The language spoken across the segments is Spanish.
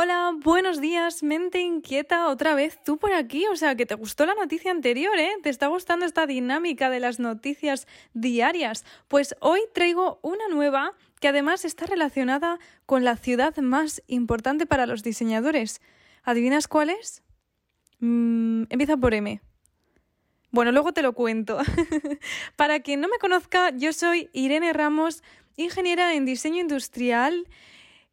Hola, buenos días, mente inquieta otra vez tú por aquí, o sea que te gustó la noticia anterior, ¿eh? ¿Te está gustando esta dinámica de las noticias diarias? Pues hoy traigo una nueva que además está relacionada con la ciudad más importante para los diseñadores. ¿Adivinas cuál es? Mm, empieza por M. Bueno, luego te lo cuento. para quien no me conozca, yo soy Irene Ramos, ingeniera en diseño industrial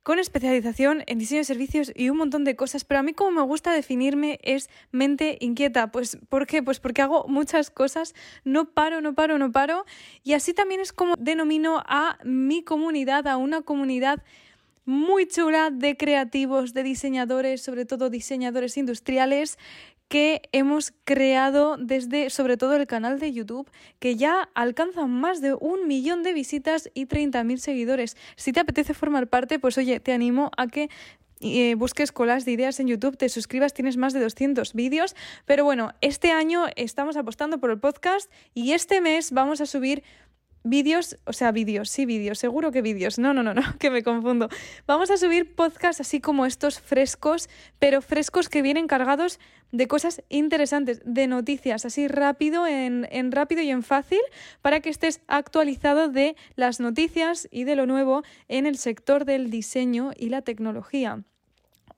con especialización en diseño de servicios y un montón de cosas, pero a mí como me gusta definirme es mente inquieta. Pues ¿por qué? Pues porque hago muchas cosas, no paro, no paro, no paro y así también es como denomino a mi comunidad, a una comunidad muy chula de creativos, de diseñadores, sobre todo diseñadores industriales, que hemos creado desde sobre todo el canal de YouTube, que ya alcanza más de un millón de visitas y 30.000 seguidores. Si te apetece formar parte, pues oye, te animo a que eh, busques colas de ideas en YouTube, te suscribas, tienes más de 200 vídeos. Pero bueno, este año estamos apostando por el podcast y este mes vamos a subir vídeos, o sea, vídeos, sí, vídeos, seguro que vídeos. No, no, no, no, que me confundo. Vamos a subir podcasts así como estos frescos, pero frescos que vienen cargados de cosas interesantes, de noticias, así rápido, en, en rápido y en fácil, para que estés actualizado de las noticias y de lo nuevo en el sector del diseño y la tecnología.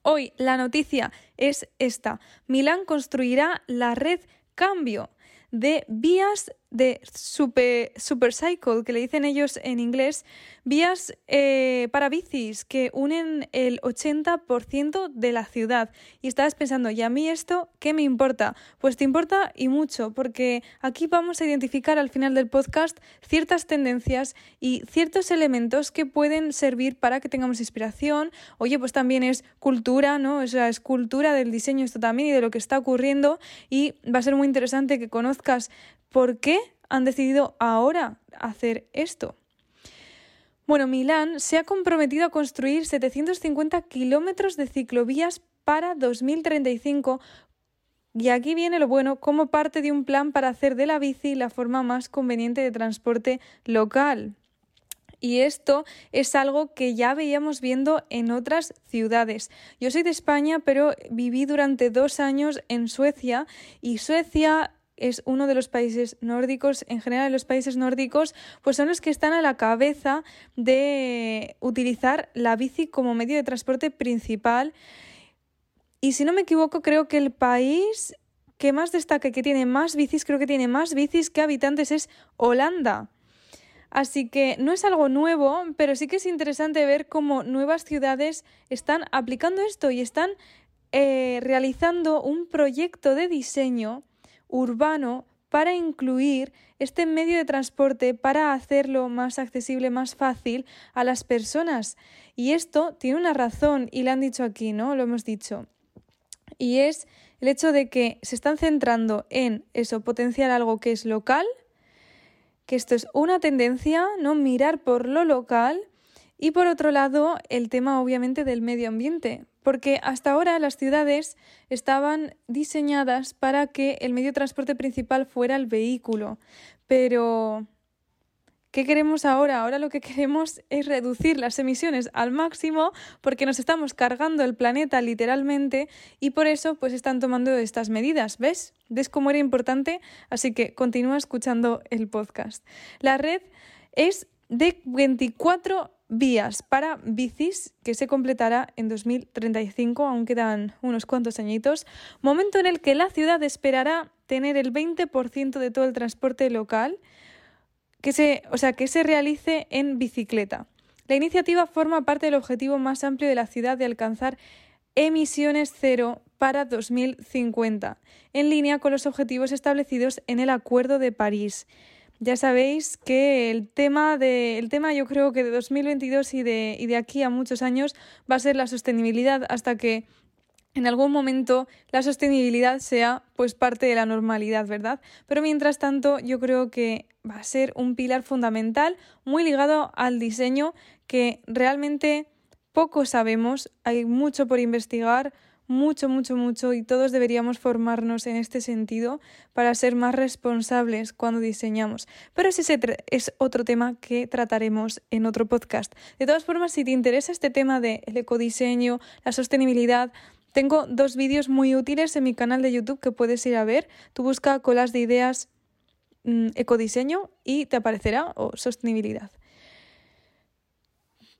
Hoy la noticia es esta. Milán construirá la red Cambio de vías de super, Supercycle, que le dicen ellos en inglés, vías eh, para bicis que unen el 80% de la ciudad. Y estabas pensando, ¿y a mí esto qué me importa? Pues te importa y mucho, porque aquí vamos a identificar al final del podcast ciertas tendencias y ciertos elementos que pueden servir para que tengamos inspiración. Oye, pues también es cultura, ¿no? O sea, es cultura del diseño esto también y de lo que está ocurriendo y va a ser muy interesante que conozcas ¿Por qué han decidido ahora hacer esto? Bueno, Milán se ha comprometido a construir 750 kilómetros de ciclovías para 2035 y aquí viene lo bueno como parte de un plan para hacer de la bici la forma más conveniente de transporte local. Y esto es algo que ya veíamos viendo en otras ciudades. Yo soy de España, pero viví durante dos años en Suecia y Suecia es uno de los países nórdicos, en general los países nórdicos, pues son los que están a la cabeza de utilizar la bici como medio de transporte principal. Y si no me equivoco, creo que el país que más destaca, que tiene más bicis, creo que tiene más bicis que habitantes, es Holanda. Así que no es algo nuevo, pero sí que es interesante ver cómo nuevas ciudades están aplicando esto y están eh, realizando un proyecto de diseño urbano para incluir este medio de transporte para hacerlo más accesible, más fácil a las personas. Y esto tiene una razón y la han dicho aquí, ¿no? Lo hemos dicho. Y es el hecho de que se están centrando en eso, potenciar algo que es local, que esto es una tendencia, ¿no? Mirar por lo local y por otro lado, el tema obviamente del medio ambiente, porque hasta ahora las ciudades estaban diseñadas para que el medio de transporte principal fuera el vehículo, pero ¿Qué queremos ahora? Ahora lo que queremos es reducir las emisiones al máximo porque nos estamos cargando el planeta literalmente y por eso pues están tomando estas medidas. ¿Ves? ¿Ves cómo era importante? Así que continúa escuchando el podcast. La red es de 24 vías para bicis que se completará en 2035, aún quedan unos cuantos añitos, momento en el que la ciudad esperará tener el 20% de todo el transporte local que se, o sea, que se realice en bicicleta. La iniciativa forma parte del objetivo más amplio de la ciudad de alcanzar emisiones cero para 2050, en línea con los objetivos establecidos en el Acuerdo de París. Ya sabéis que el tema de el tema yo creo que de 2022 y de, y de aquí a muchos años va a ser la sostenibilidad hasta que en algún momento la sostenibilidad sea pues parte de la normalidad, ¿verdad? Pero mientras tanto yo creo que va a ser un pilar fundamental muy ligado al diseño que realmente poco sabemos, hay mucho por investigar, mucho, mucho, mucho y todos deberíamos formarnos en este sentido para ser más responsables cuando diseñamos. Pero ese es otro tema que trataremos en otro podcast. De todas formas, si te interesa este tema del ecodiseño, la sostenibilidad, tengo dos vídeos muy útiles en mi canal de YouTube que puedes ir a ver. Tú busca colas de ideas mm, ecodiseño y te aparecerá o sostenibilidad.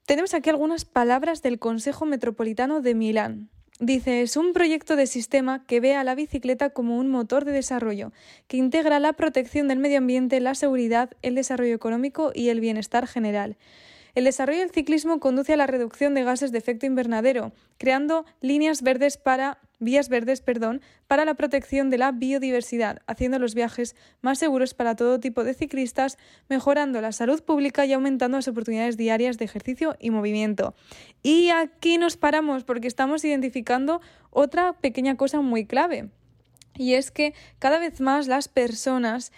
Tenemos aquí algunas palabras del Consejo Metropolitano de Milán. Dice, es un proyecto de sistema que ve a la bicicleta como un motor de desarrollo, que integra la protección del medio ambiente, la seguridad, el desarrollo económico y el bienestar general. El desarrollo del ciclismo conduce a la reducción de gases de efecto invernadero, creando líneas verdes para vías verdes, perdón, para la protección de la biodiversidad, haciendo los viajes más seguros para todo tipo de ciclistas, mejorando la salud pública y aumentando las oportunidades diarias de ejercicio y movimiento. Y aquí nos paramos porque estamos identificando otra pequeña cosa muy clave. Y es que cada vez más las personas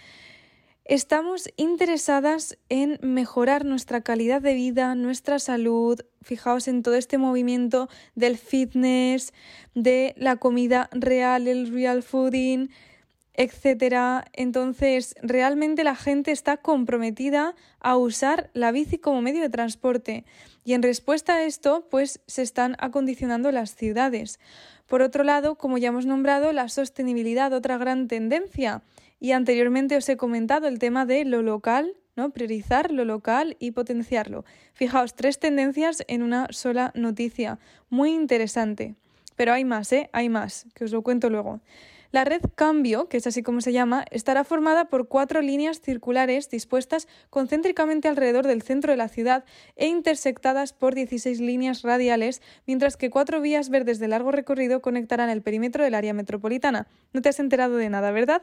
Estamos interesadas en mejorar nuestra calidad de vida, nuestra salud. Fijaos en todo este movimiento del fitness, de la comida real, el real fooding, etcétera. Entonces, realmente la gente está comprometida a usar la bici como medio de transporte. Y en respuesta a esto, pues se están acondicionando las ciudades. Por otro lado, como ya hemos nombrado, la sostenibilidad, otra gran tendencia y anteriormente os he comentado el tema de lo local, ¿no? Priorizar lo local y potenciarlo. Fijaos, tres tendencias en una sola noticia. Muy interesante. Pero hay más, ¿eh? Hay más, que os lo cuento luego. La red Cambio, que es así como se llama, estará formada por cuatro líneas circulares dispuestas concéntricamente alrededor del centro de la ciudad e intersectadas por 16 líneas radiales, mientras que cuatro vías verdes de largo recorrido conectarán el perímetro del área metropolitana. No te has enterado de nada, ¿verdad?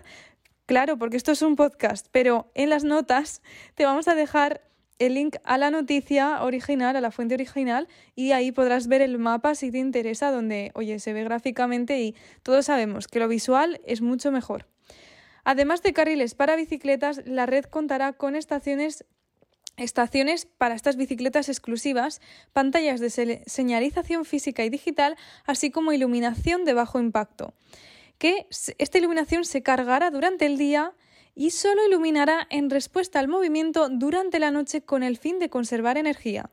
Claro, porque esto es un podcast, pero en las notas te vamos a dejar el link a la noticia original, a la fuente original, y ahí podrás ver el mapa si te interesa, donde, oye, se ve gráficamente y todos sabemos que lo visual es mucho mejor. Además de carriles para bicicletas, la red contará con estaciones estaciones para estas bicicletas exclusivas, pantallas de señalización física y digital, así como iluminación de bajo impacto que esta iluminación se cargará durante el día y solo iluminará en respuesta al movimiento durante la noche con el fin de conservar energía.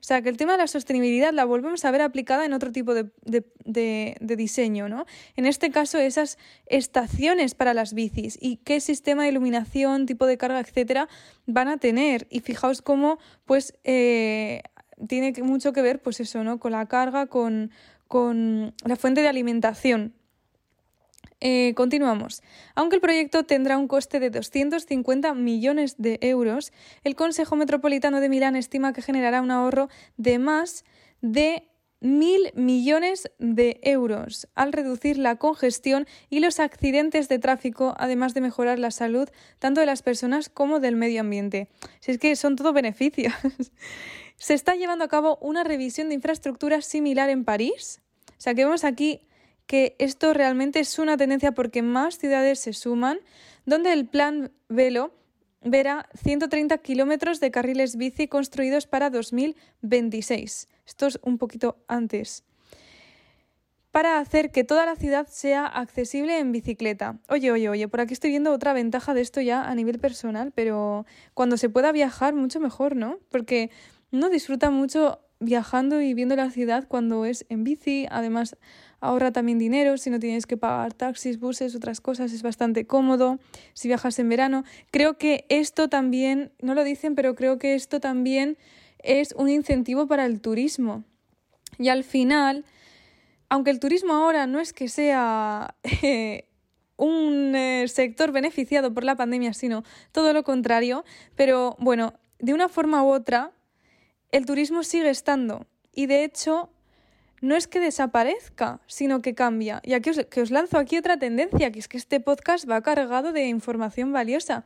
O sea que el tema de la sostenibilidad la volvemos a ver aplicada en otro tipo de, de, diseño, ¿no? En este caso, esas estaciones para las bicis y qué sistema de iluminación, tipo de carga, etcétera, van a tener. Y fijaos cómo, pues, eh, tiene mucho que ver, pues eso, ¿no? Con la carga, con, con la fuente de alimentación eh, continuamos. Aunque el proyecto tendrá un coste de 250 millones de euros, el Consejo Metropolitano de Milán estima que generará un ahorro de más de mil millones de euros al reducir la congestión y los accidentes de tráfico, además de mejorar la salud tanto de las personas como del medio ambiente. Si es que son todo beneficios. Se está llevando a cabo una revisión de infraestructura similar en París. O sea que vemos aquí que esto realmente es una tendencia porque más ciudades se suman, donde el plan Velo verá 130 kilómetros de carriles bici construidos para 2026. Esto es un poquito antes. Para hacer que toda la ciudad sea accesible en bicicleta. Oye, oye, oye, por aquí estoy viendo otra ventaja de esto ya a nivel personal, pero cuando se pueda viajar, mucho mejor, ¿no? Porque uno disfruta mucho viajando y viendo la ciudad cuando es en bici. Además, ahorra también dinero, si no tienes que pagar taxis, buses, otras cosas, es bastante cómodo si viajas en verano. Creo que esto también, no lo dicen, pero creo que esto también es un incentivo para el turismo. Y al final, aunque el turismo ahora no es que sea eh, un eh, sector beneficiado por la pandemia, sino todo lo contrario, pero bueno, de una forma u otra, el turismo sigue estando. Y de hecho, no es que desaparezca, sino que cambia. Y aquí os, que os lanzo aquí otra tendencia, que es que este podcast va cargado de información valiosa.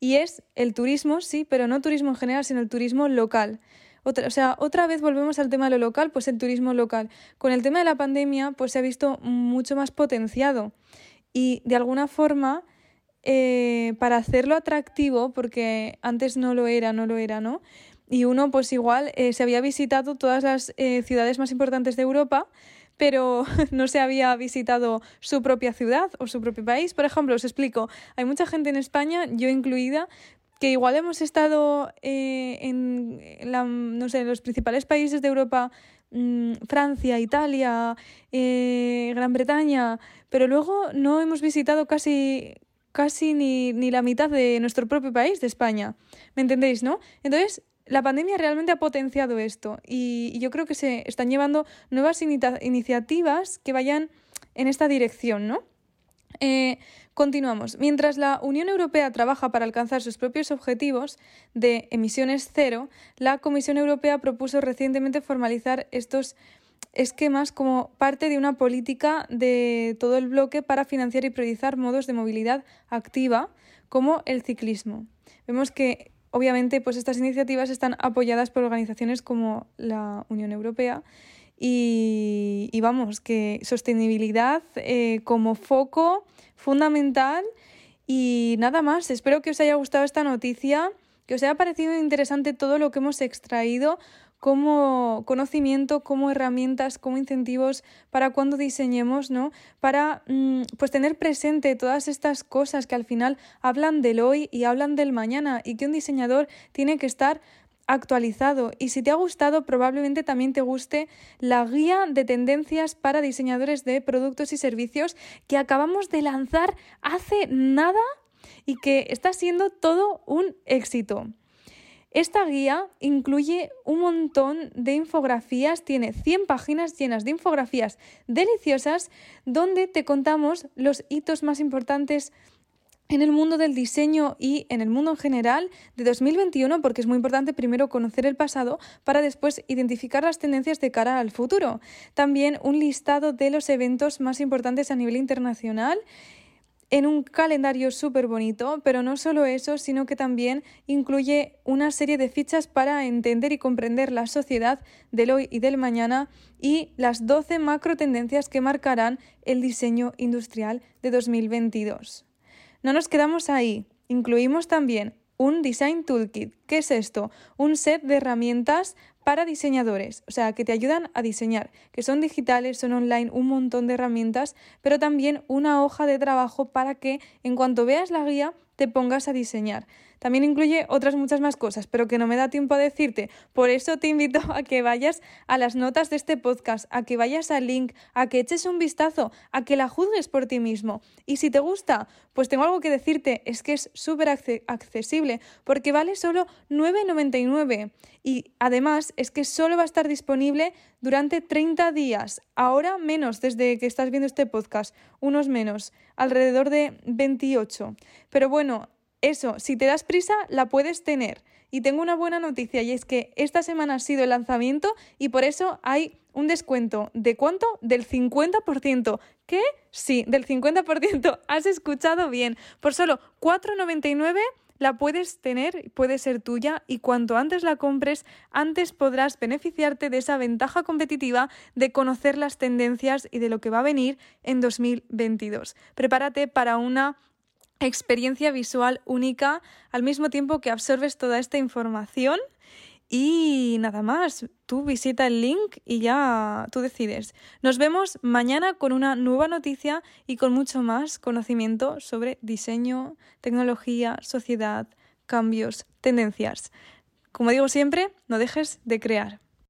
Y es el turismo, sí, pero no turismo en general, sino el turismo local. Otra, o sea, otra vez volvemos al tema de lo local, pues el turismo local. Con el tema de la pandemia, pues se ha visto mucho más potenciado. Y de alguna forma, eh, para hacerlo atractivo, porque antes no lo era, no lo era, ¿no? Y uno pues igual eh, se había visitado todas las eh, ciudades más importantes de Europa, pero no se había visitado su propia ciudad o su propio país. Por ejemplo, os explico, hay mucha gente en España, yo incluida, que igual hemos estado eh, en, no sé, los principales países de Europa, mm, Francia, Italia, Gran Bretaña, pero luego no hemos visitado casi, casi ni, ni la mitad de nuestro propio país, de España. ¿Me entendéis, no? Entonces, la pandemia realmente ha potenciado esto y, yo creo que se están llevando nuevas iniciativas que vayan en esta dirección, ¿no? Eh, continuamos. Mientras la Unión Europea trabaja para alcanzar sus propios objetivos de emisiones cero, la Comisión Europea propuso recientemente formalizar estos esquemas como parte de una política de todo el bloque para financiar y priorizar modos de movilidad activa como el ciclismo. Vemos que obviamente pues estas iniciativas están apoyadas por organizaciones como la Unión Europea y, vamos, que sostenibilidad eh, como foco fundamental y nada más. Espero que os haya gustado esta noticia, que os haya parecido interesante todo lo que hemos extraído como conocimiento, como herramientas, como incentivos para cuando diseñemos, ¿no? Para mm, pues tener presente todas estas cosas que al final hablan del hoy y hablan del mañana y que un diseñador tiene que estar actualizado y si te ha gustado probablemente también te guste la guía de tendencias para diseñadores de productos y servicios que acabamos de lanzar hace nada y que está siendo todo un éxito. Esta guía incluye un montón de infografías, tiene 100 páginas llenas de infografías deliciosas donde te contamos los hitos más importantes en el mundo del diseño y en el mundo en general de 2021, porque es muy importante primero conocer el pasado para después identificar las tendencias de cara al futuro. También un listado de los eventos más importantes a nivel internacional en un calendario súper bonito, pero no solo eso, sino que también incluye una serie de fichas para entender y comprender la sociedad del hoy y del mañana y las 12 macro tendencias que marcarán el diseño industrial de 2022. No nos quedamos ahí, incluimos también un Design Toolkit. ¿Qué es esto? Un set de herramientas para diseñadores, o sea, que te ayudan a diseñar, que son digitales, son online, un montón de herramientas, pero también una hoja de trabajo para que en cuanto veas la guía te pongas a diseñar. También incluye otras muchas más cosas, pero que no me da tiempo a decirte. Por eso te invito a que vayas a las notas de este podcast, a que vayas al link, a que eches un vistazo, a que la juzgues por ti mismo. Y si te gusta, pues tengo algo que decirte, es que es súper accesible, porque vale solo 9,99. Y además es que solo va a estar disponible durante 30 días. Ahora menos desde que estás viendo este podcast, unos menos, alrededor de 28. Pero bueno, eso, si te das prisa, la puedes tener. Y tengo una buena noticia y es que esta semana ha sido el lanzamiento y por eso hay un descuento. ¿De cuánto? Del 50%. ¿Qué? Sí, del 50%. Has escuchado bien. Por solo 4,99 la puedes tener, puede ser tuya y cuanto antes la compres, antes podrás beneficiarte de esa ventaja competitiva de conocer las tendencias y de lo que va a venir en 2022. Prepárate para una experiencia visual única al mismo tiempo que absorbes toda esta información. Y nada más, tú visita el link y ya tú decides. Nos vemos mañana con una nueva noticia y con mucho más conocimiento sobre diseño, tecnología, sociedad, cambios, tendencias. Como digo siempre, no dejes de crear.